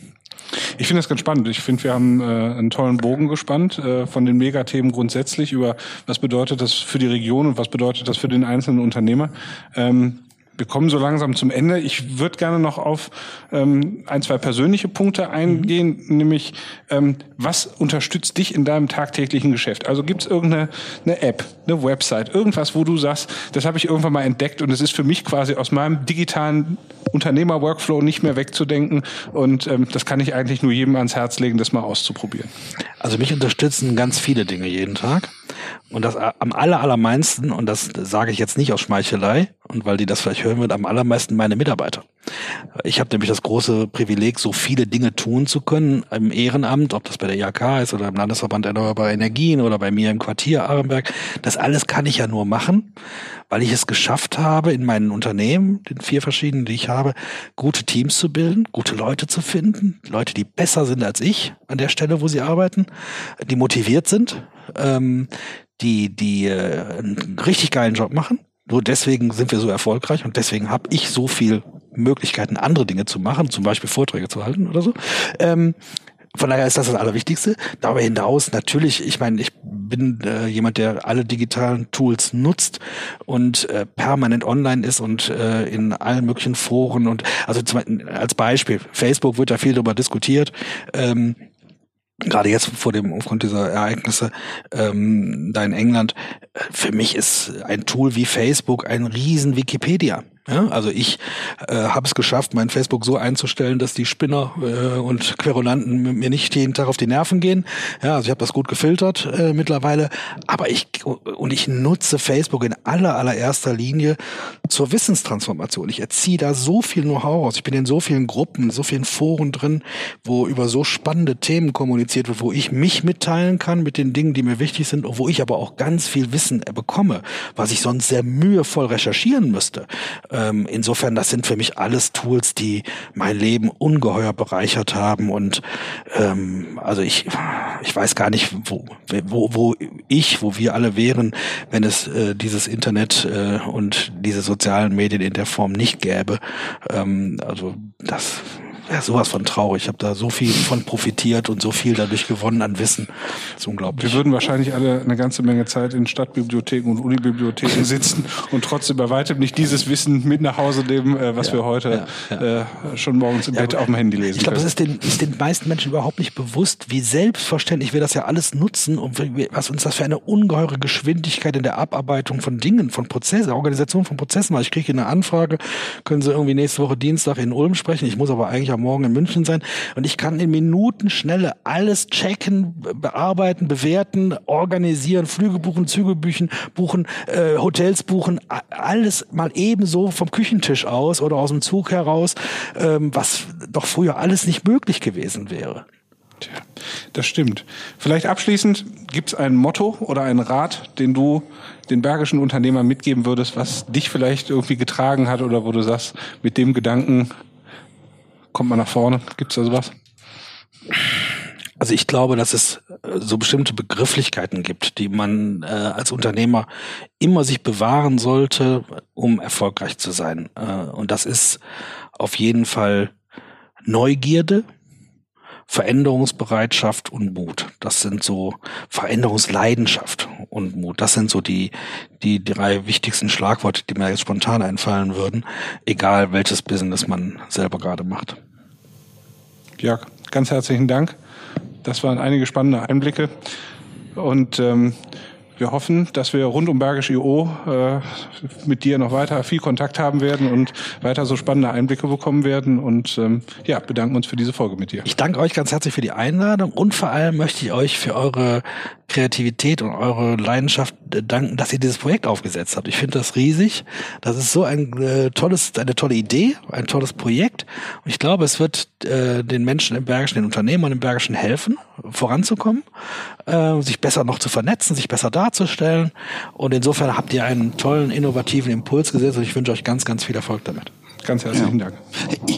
Ich finde das ganz spannend. Ich finde, wir haben äh, einen tollen Bogen gespannt äh, von den Megathemen grundsätzlich über was bedeutet das für die Region und was bedeutet das für den einzelnen Unternehmer. Ähm, wir kommen so langsam zum Ende. Ich würde gerne noch auf ähm, ein, zwei persönliche Punkte eingehen, mhm. nämlich ähm, was unterstützt dich in deinem tagtäglichen Geschäft? Also gibt es irgendeine eine App, eine Website, irgendwas, wo du sagst, das habe ich irgendwann mal entdeckt und es ist für mich quasi aus meinem digitalen Unternehmer-Workflow nicht mehr wegzudenken und ähm, das kann ich eigentlich nur jedem ans Herz legen, das mal auszuprobieren. Also mich unterstützen ganz viele Dinge jeden Tag. Und das am aller, allermeinsten, und das sage ich jetzt nicht aus Schmeichelei, und weil die das vielleicht hören wird, am allermeisten meine Mitarbeiter. Ich habe nämlich das große Privileg, so viele Dinge tun zu können im Ehrenamt, ob das bei der IHK ist oder im Landesverband Erneuerbare Energien oder bei mir im Quartier Arenberg. Das alles kann ich ja nur machen, weil ich es geschafft habe, in meinen Unternehmen, den vier verschiedenen, die ich habe, gute Teams zu bilden, gute Leute zu finden, Leute, die besser sind als ich an der Stelle, wo sie arbeiten, die motiviert sind, ähm, die, die äh, einen richtig geilen Job machen. Nur deswegen sind wir so erfolgreich und deswegen habe ich so viel Möglichkeiten, andere Dinge zu machen, zum Beispiel Vorträge zu halten oder so. Ähm, von daher ist das das Allerwichtigste. Darüber hinaus natürlich, ich meine, ich bin äh, jemand, der alle digitalen Tools nutzt und äh, permanent online ist und äh, in allen möglichen Foren und also zum, als Beispiel, Facebook wird da viel darüber diskutiert. Ähm, gerade jetzt vor dem aufgrund dieser Ereignisse ähm, da in England, äh, für mich ist ein Tool wie Facebook ein riesen Wikipedia. Ja, also ich äh, habe es geschafft, mein Facebook so einzustellen, dass die Spinner äh, und Querulanten mir nicht jeden Tag auf die Nerven gehen. Ja, also ich habe das gut gefiltert äh, mittlerweile. Aber ich und ich nutze Facebook in aller allererster Linie zur Wissenstransformation. Ich erziehe da so viel Know-how aus. Ich bin in so vielen Gruppen, so vielen Foren drin, wo über so spannende Themen kommuniziert wird, wo ich mich mitteilen kann mit den Dingen, die mir wichtig sind, wo ich aber auch ganz viel Wissen bekomme, was ich sonst sehr mühevoll recherchieren müsste. Ähm, insofern, das sind für mich alles Tools, die mein Leben ungeheuer bereichert haben und ähm, also ich, ich weiß gar nicht, wo, wo, wo ich, wo wir alle wären, wenn es äh, dieses Internet äh, und diese sozialen Medien in der Form nicht gäbe. Ähm, also das ja, sowas von traurig. Ich habe da so viel von profitiert und so viel dadurch gewonnen an Wissen. Das ist unglaublich. Wir würden wahrscheinlich alle eine ganze Menge Zeit in Stadtbibliotheken und Unibibliotheken [laughs] sitzen und trotzdem bei weitem nicht dieses Wissen mit nach Hause nehmen, äh, was ja, wir heute ja, ja. Äh, schon morgens im Bett auf dem Handy lesen Ich glaube, es ist den, ist den meisten Menschen überhaupt nicht bewusst, wie selbstverständlich wir das ja alles nutzen und was uns das für eine ungeheure Geschwindigkeit in der Abarbeitung von Dingen, von Prozessen, Organisation von Prozessen war. Ich kriege eine Anfrage, können Sie irgendwie nächste Woche Dienstag in Ulm sprechen? Ich muss aber eigentlich am Morgen in München sein und ich kann in Minutenschnelle alles checken, bearbeiten, bewerten, organisieren, Flüge buchen, Züge buchen, buchen äh, Hotels buchen, alles mal ebenso vom Küchentisch aus oder aus dem Zug heraus, ähm, was doch früher alles nicht möglich gewesen wäre. Tja, das stimmt. Vielleicht abschließend, gibt es ein Motto oder einen Rat, den du den bergischen Unternehmern mitgeben würdest, was dich vielleicht irgendwie getragen hat oder wo du sagst, mit dem Gedanken kommt man nach vorne? Gibt es da sowas? Also ich glaube, dass es äh, so bestimmte Begrifflichkeiten gibt, die man äh, als Unternehmer immer sich bewahren sollte, um erfolgreich zu sein. Äh, und das ist auf jeden Fall Neugierde, Veränderungsbereitschaft und Mut. Das sind so Veränderungsleidenschaft und Mut. Das sind so die, die drei wichtigsten Schlagworte, die mir jetzt spontan einfallen würden, egal welches Business man selber gerade macht. Jörg, ganz herzlichen Dank. Das waren einige spannende Einblicke. Und ähm, wir hoffen, dass wir rund um Bergisch IO äh, mit dir noch weiter viel Kontakt haben werden und weiter so spannende Einblicke bekommen werden. Und ähm, ja, bedanken uns für diese Folge mit dir. Ich danke euch ganz herzlich für die Einladung und vor allem möchte ich euch für eure Kreativität und eure Leidenschaft äh, danken, dass ihr dieses Projekt aufgesetzt habt. Ich finde das riesig. Das ist so ein äh, tolles, eine tolle Idee, ein tolles Projekt. Und ich glaube, es wird äh, den Menschen im Bergischen, den Unternehmern im Bergischen helfen, voranzukommen, äh, sich besser noch zu vernetzen, sich besser darzustellen. Und insofern habt ihr einen tollen, innovativen Impuls gesetzt und ich wünsche euch ganz, ganz viel Erfolg damit. Ganz herzlichen Ja. Dank.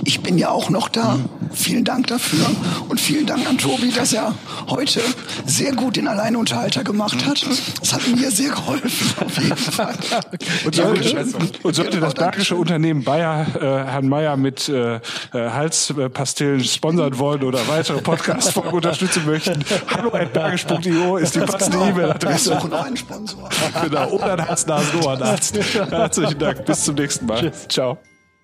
Ich, bin ja auch noch da. Vielen Dank dafür. Und vielen Dank an Tobi, dass er heute sehr gut den Alleinunterhalter gemacht hat. Das hat mir sehr geholfen, auf jeden [laughs] Fall. Und sollte, und sollte Genau, das bergische Unternehmen Bayer äh, Herrn Meyer mit äh, äh, Halspastillen sponsern wollen oder weitere Podcast-Folgen [laughs] unterstützen möchten, hallo at bergisch.io ist die passende Wir E-Mail-Adresse. suchen noch einen Sponsor. Genau, oder ein Hals-Nasen-Ohrenarzt. [laughs] Herzlichen Dank, bis zum nächsten Mal. Ciao.